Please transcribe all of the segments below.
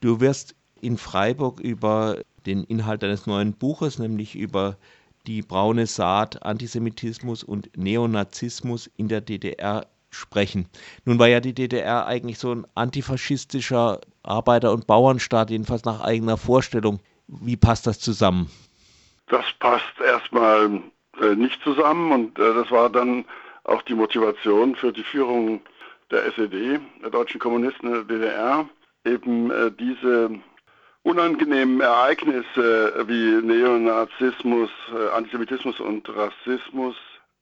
Du wirst in Freiburg über den Inhalt deines neuen Buches, nämlich über die braune Saat Antisemitismus und Neonazismus in der DDR sprechen. Nun war ja die DDR eigentlich so ein antifaschistischer Arbeiter- und Bauernstaat, jedenfalls nach eigener Vorstellung. Wie passt das zusammen? Das passt erstmal äh, nicht zusammen und äh, das war dann auch die Motivation für die Führung der SED, der deutschen Kommunisten der DDR, eben äh, diese unangenehmen Ereignisse wie Neonazismus, äh, Antisemitismus und Rassismus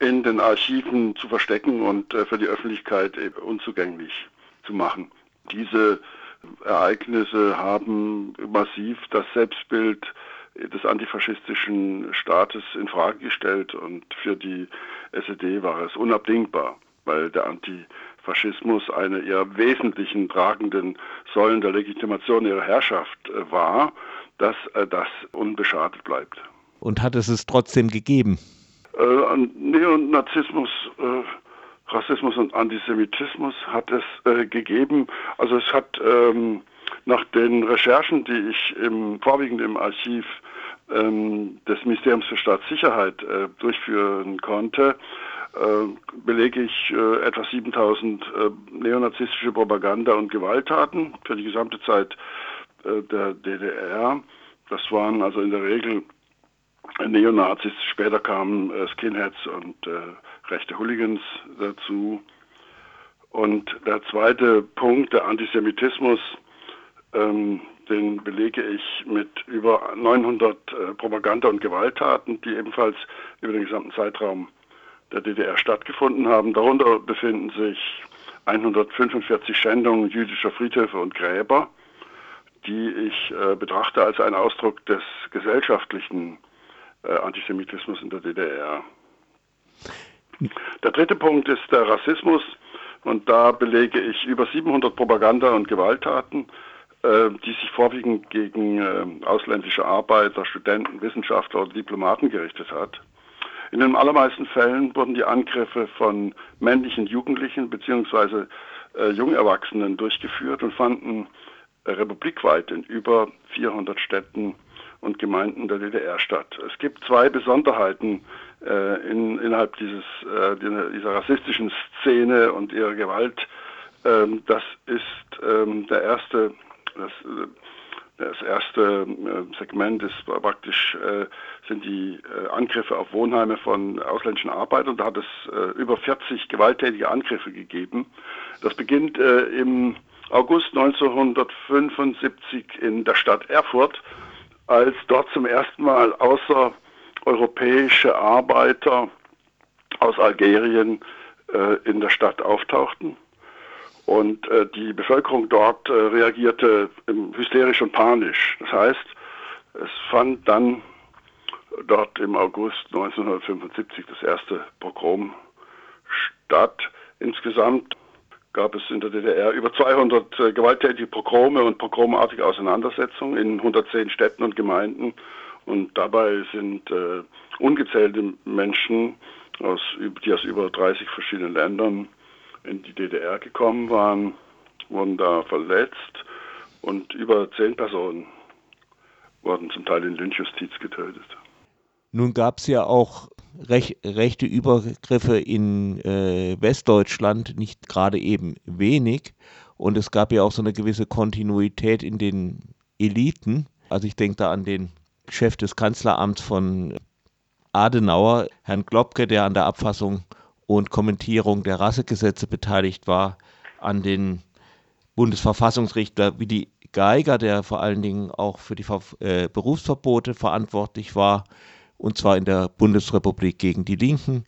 in den Archiven zu verstecken und äh, für die Öffentlichkeit unzugänglich zu machen. Diese Ereignisse haben massiv das Selbstbild des antifaschistischen Staates in Frage gestellt und für die SED war es unabdingbar, weil der Antifaschismus eine ihrer wesentlichen tragenden Säulen der Legitimation ihrer Herrschaft äh, war, dass äh, das unbeschadet bleibt. Und hat es es trotzdem gegeben? Äh, Neonazismus, äh, Rassismus und Antisemitismus hat es äh, gegeben. Also es hat ähm, nach den Recherchen, die ich im, vorwiegend im Archiv ähm, des Ministeriums für Staatssicherheit äh, durchführen konnte, belege ich äh, etwa 7000 neonazistische Propaganda- und Gewalttaten für die gesamte Zeit der DDR. Das waren also in der Regel Neonazis, später kamen äh, Skinheads und äh, rechte Hooligans dazu. Und der zweite Punkt, der Antisemitismus, ähm, den belege ich mit über 900 äh, Propaganda- und Gewalttaten, die ebenfalls über den gesamten Zeitraum der DDR stattgefunden haben. Darunter befinden sich 145 Schändungen jüdischer Friedhöfe und Gräber, die ich äh, betrachte als einen Ausdruck des gesellschaftlichen äh, Antisemitismus in der DDR. Der dritte Punkt ist der Rassismus und da belege ich über 700 Propaganda- und Gewalttaten, äh, die sich vorwiegend gegen äh, ausländische Arbeiter, Studenten, Wissenschaftler oder Diplomaten gerichtet hat. In den allermeisten Fällen wurden die Angriffe von männlichen Jugendlichen bzw. Äh, Jungerwachsenen durchgeführt und fanden äh, republikweit in über 400 Städten und Gemeinden der DDR statt. Es gibt zwei Besonderheiten äh, in, innerhalb dieses, äh, dieser rassistischen Szene und ihrer Gewalt. Ähm, das ist ähm, der erste, das, äh, das erste äh, Segment ist praktisch äh, sind die äh, Angriffe auf Wohnheime von ausländischen Arbeitern. Da hat es über 40 gewalttätige Angriffe gegeben. Das beginnt im August 1975 in der Stadt Erfurt als dort zum ersten Mal außereuropäische Arbeiter aus Algerien in der Stadt auftauchten. Und äh, die Bevölkerung dort äh, reagierte hysterisch und panisch. Das heißt, es fand dann dort im August 1975 das erste Pogrom statt. Insgesamt gab es in der DDR über 200 äh, gewalttätige Pogrome und pogromartige Auseinandersetzungen in 110 Städten und Gemeinden. Und dabei sind äh, ungezählte Menschen, aus, die aus über 30 verschiedenen Ländern in die DDR gekommen waren, wurden da verletzt und über zehn Personen wurden zum Teil in Lynchjustiz getötet. Nun gab es ja auch rech, rechte Übergriffe in äh, Westdeutschland, nicht gerade eben wenig. Und es gab ja auch so eine gewisse Kontinuität in den Eliten. Also ich denke da an den Chef des Kanzleramts von Adenauer, Herrn Globke, der an der Abfassung und Kommentierung der Rassegesetze beteiligt war, an den Bundesverfassungsrichter Willi Geiger, der vor allen Dingen auch für die äh, Berufsverbote verantwortlich war, und zwar in der Bundesrepublik gegen die Linken.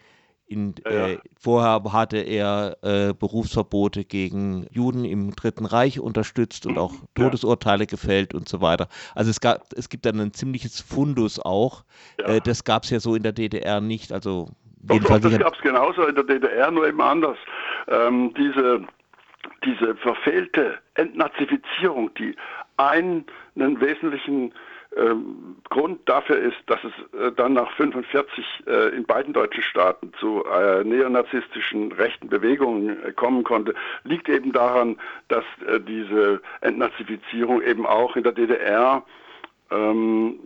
In, ja. äh, vorher hatte er äh, Berufsverbote gegen Juden im Dritten Reich unterstützt und auch Todesurteile ja. gefällt und so weiter. Also es, gab, es gibt dann ein ziemliches Fundus auch. Ja. Äh, das gab es ja so in der DDR nicht. Also doch, doch, das gab es genauso in der DDR, nur eben anders. Ähm, diese, diese verfehlte Entnazifizierung, die einen wesentlichen ähm, Grund dafür ist, dass es äh, dann nach 45 äh, in beiden deutschen Staaten zu äh, neonazistischen rechten Bewegungen äh, kommen konnte, liegt eben daran, dass äh, diese Entnazifizierung eben auch in der DDR ähm,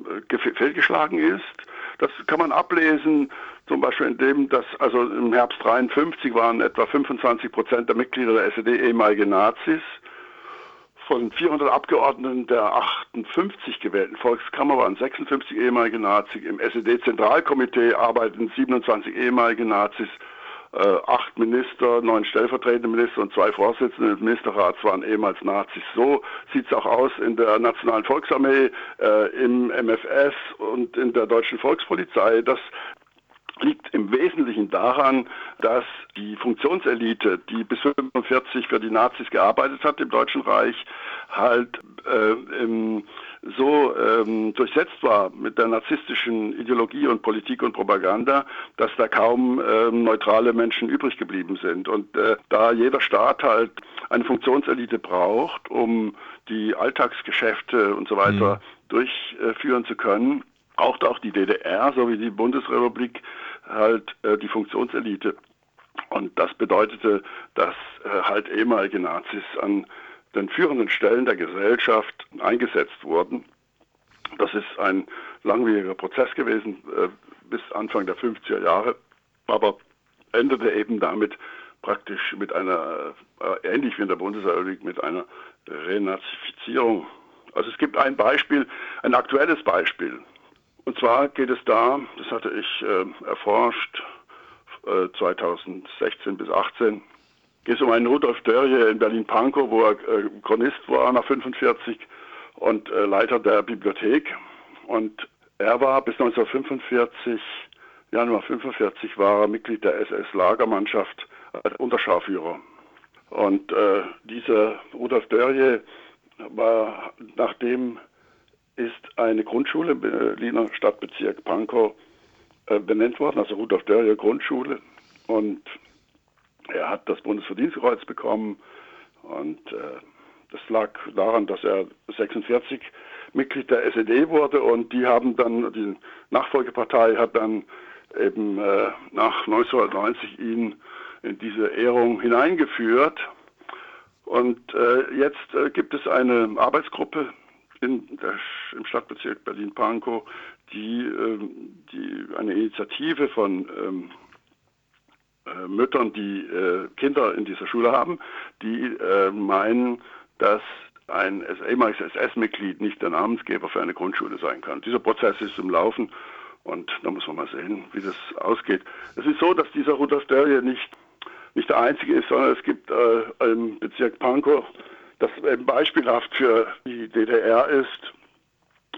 fehlgeschlagen ist. Das kann man ablesen, zum Beispiel in dem, dass also im Herbst 53 waren etwa 25 Prozent der Mitglieder der SED ehemalige Nazis von 400 Abgeordneten der 58 gewählten Volkskammer waren 56 ehemalige Nazis. Im SED-Zentralkomitee arbeiten 27 ehemalige Nazis. Äh, acht Minister, neun stellvertretende Minister und zwei Vorsitzende des Ministerrats waren ehemals Nazis. So sieht es auch aus in der Nationalen Volksarmee, äh, im MFS und in der deutschen Volkspolizei. Das liegt im Wesentlichen daran, dass die Funktionselite, die bis 1945 für die Nazis gearbeitet hat im Deutschen Reich, halt äh, im, so ähm, durchsetzt war mit der narzisstischen Ideologie und Politik und Propaganda, dass da kaum ähm, neutrale Menschen übrig geblieben sind. Und äh, da jeder Staat halt eine Funktionselite braucht, um die Alltagsgeschäfte und so weiter mhm. durchführen zu können, braucht auch die DDR sowie die Bundesrepublik halt äh, die Funktionselite. Und das bedeutete, dass äh, halt ehemalige Nazis an den führenden Stellen der Gesellschaft eingesetzt wurden. Das ist ein langwieriger Prozess gewesen äh, bis Anfang der 50er Jahre, aber endete eben damit praktisch mit einer, äh, ähnlich wie in der Bundesrepublik, mit einer Renazifizierung. Also es gibt ein Beispiel, ein aktuelles Beispiel. Und zwar geht es da, das hatte ich äh, erforscht, äh, 2016 bis 2018, geht es um einen Rudolf Dörje in Berlin-Pankow, wo er äh, Chronist war nach 45 und äh, Leiter der Bibliothek. Und er war bis 1945, Januar 45, war er Mitglied der SS-Lagermannschaft als Unterscharführer. Und äh, dieser Rudolf Dörje war, nachdem ist eine Grundschule im Berliner Stadtbezirk Pankow äh, benannt worden, also Rudolf Dörrier Grundschule. Und er hat das Bundesverdienstkreuz bekommen und äh, das lag daran, dass er 46 Mitglied der SED wurde und die haben dann, die Nachfolgepartei hat dann eben äh, nach 1990 ihn in diese Ehrung hineingeführt. Und äh, jetzt äh, gibt es eine Arbeitsgruppe in der, im Stadtbezirk Berlin-Pankow, die, ähm, die eine Initiative von ähm, äh, Müttern, die äh, Kinder in dieser Schule haben, die äh, meinen, dass ein ehemaliges SS-Mitglied nicht der Namensgeber für eine Grundschule sein kann. Dieser Prozess ist im Laufen und da muss man mal sehen, wie das ausgeht. Es ist so, dass dieser Rudolf Dörje nicht, nicht der einzige ist, sondern es gibt äh, im Bezirk Pankow das eben beispielhaft für die DDR ist.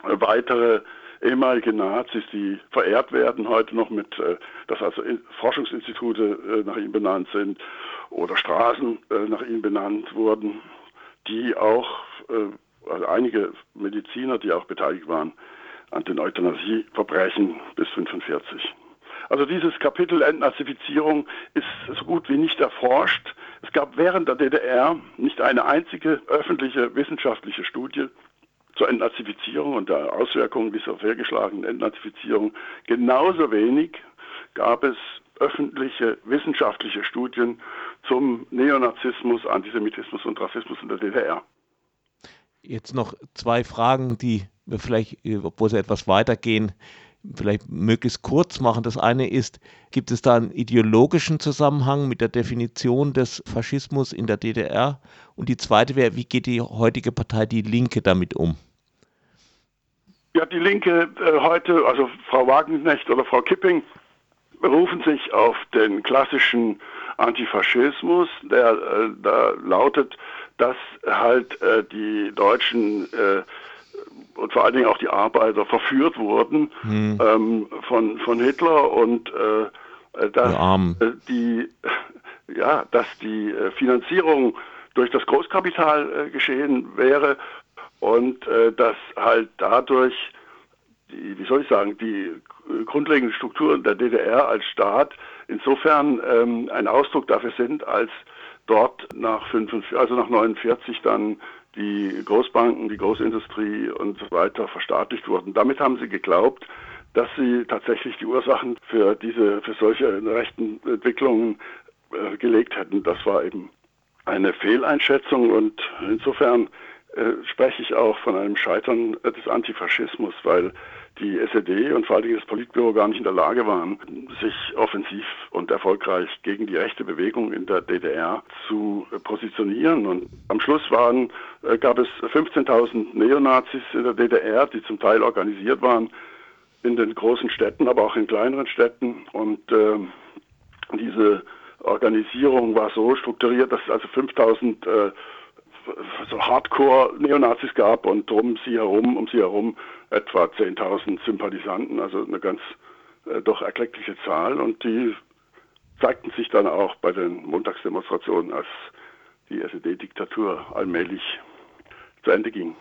Weitere ehemalige Nazis, die verehrt werden heute noch mit, äh, dass also Forschungsinstitute äh, nach ihm benannt sind oder Straßen äh, nach ihm benannt wurden, die auch, also einige Mediziner, die auch beteiligt waren an den Euthanasieverbrechen bis 1945. Also dieses Kapitel Entnazifizierung ist so gut wie nicht erforscht. Es gab während der DDR nicht eine einzige öffentliche wissenschaftliche Studie zur Entnazifizierung und der Auswirkungen dieser fehlgeschlagenen Entnazifizierung. Genauso wenig gab es öffentliche wissenschaftliche Studien zum Neonazismus, Antisemitismus und Rassismus in der DDR. Jetzt noch zwei Fragen, die wir vielleicht, obwohl sie etwas weitergehen, vielleicht möglichst kurz machen. Das eine ist, gibt es da einen ideologischen Zusammenhang mit der Definition des Faschismus in der DDR? Und die zweite wäre, wie geht die heutige Partei Die Linke damit um? Ja, die Linke äh, heute, also Frau Wagenknecht oder Frau Kipping, berufen sich auf den klassischen Antifaschismus, der äh, da lautet, dass halt äh, die Deutschen äh, und vor allen Dingen auch die Arbeiter verführt wurden hm. ähm, von, von Hitler und äh, äh dass äh, die ja, dass die äh, Finanzierung durch das Großkapital äh, geschehen wäre und äh, dass halt dadurch die, wie soll ich sagen, die grundlegenden Strukturen der DDR als Staat insofern ähm, ein Ausdruck dafür sind, als dort nach 45, also nach 49 dann die Großbanken, die Großindustrie und so weiter verstaatlicht wurden. Damit haben sie geglaubt, dass sie tatsächlich die Ursachen für diese, für solche rechten Entwicklungen äh, gelegt hätten. Das war eben eine Fehleinschätzung und insofern äh, spreche ich auch von einem Scheitern des Antifaschismus, weil die SED und vor Dingen das Politbüro gar nicht in der Lage waren, sich offensiv und erfolgreich gegen die rechte Bewegung in der DDR zu positionieren. Und am Schluss waren, äh, gab es 15.000 Neonazis in der DDR, die zum Teil organisiert waren in den großen Städten, aber auch in kleineren Städten. Und äh, diese Organisierung war so strukturiert, dass also 5000 äh, so Hardcore-Neonazis gab und um sie herum, um sie herum etwa 10.000 Sympathisanten, also eine ganz äh, doch erkleckliche Zahl. Und die zeigten sich dann auch bei den Montagsdemonstrationen, als die SED-Diktatur allmählich zu Ende ging.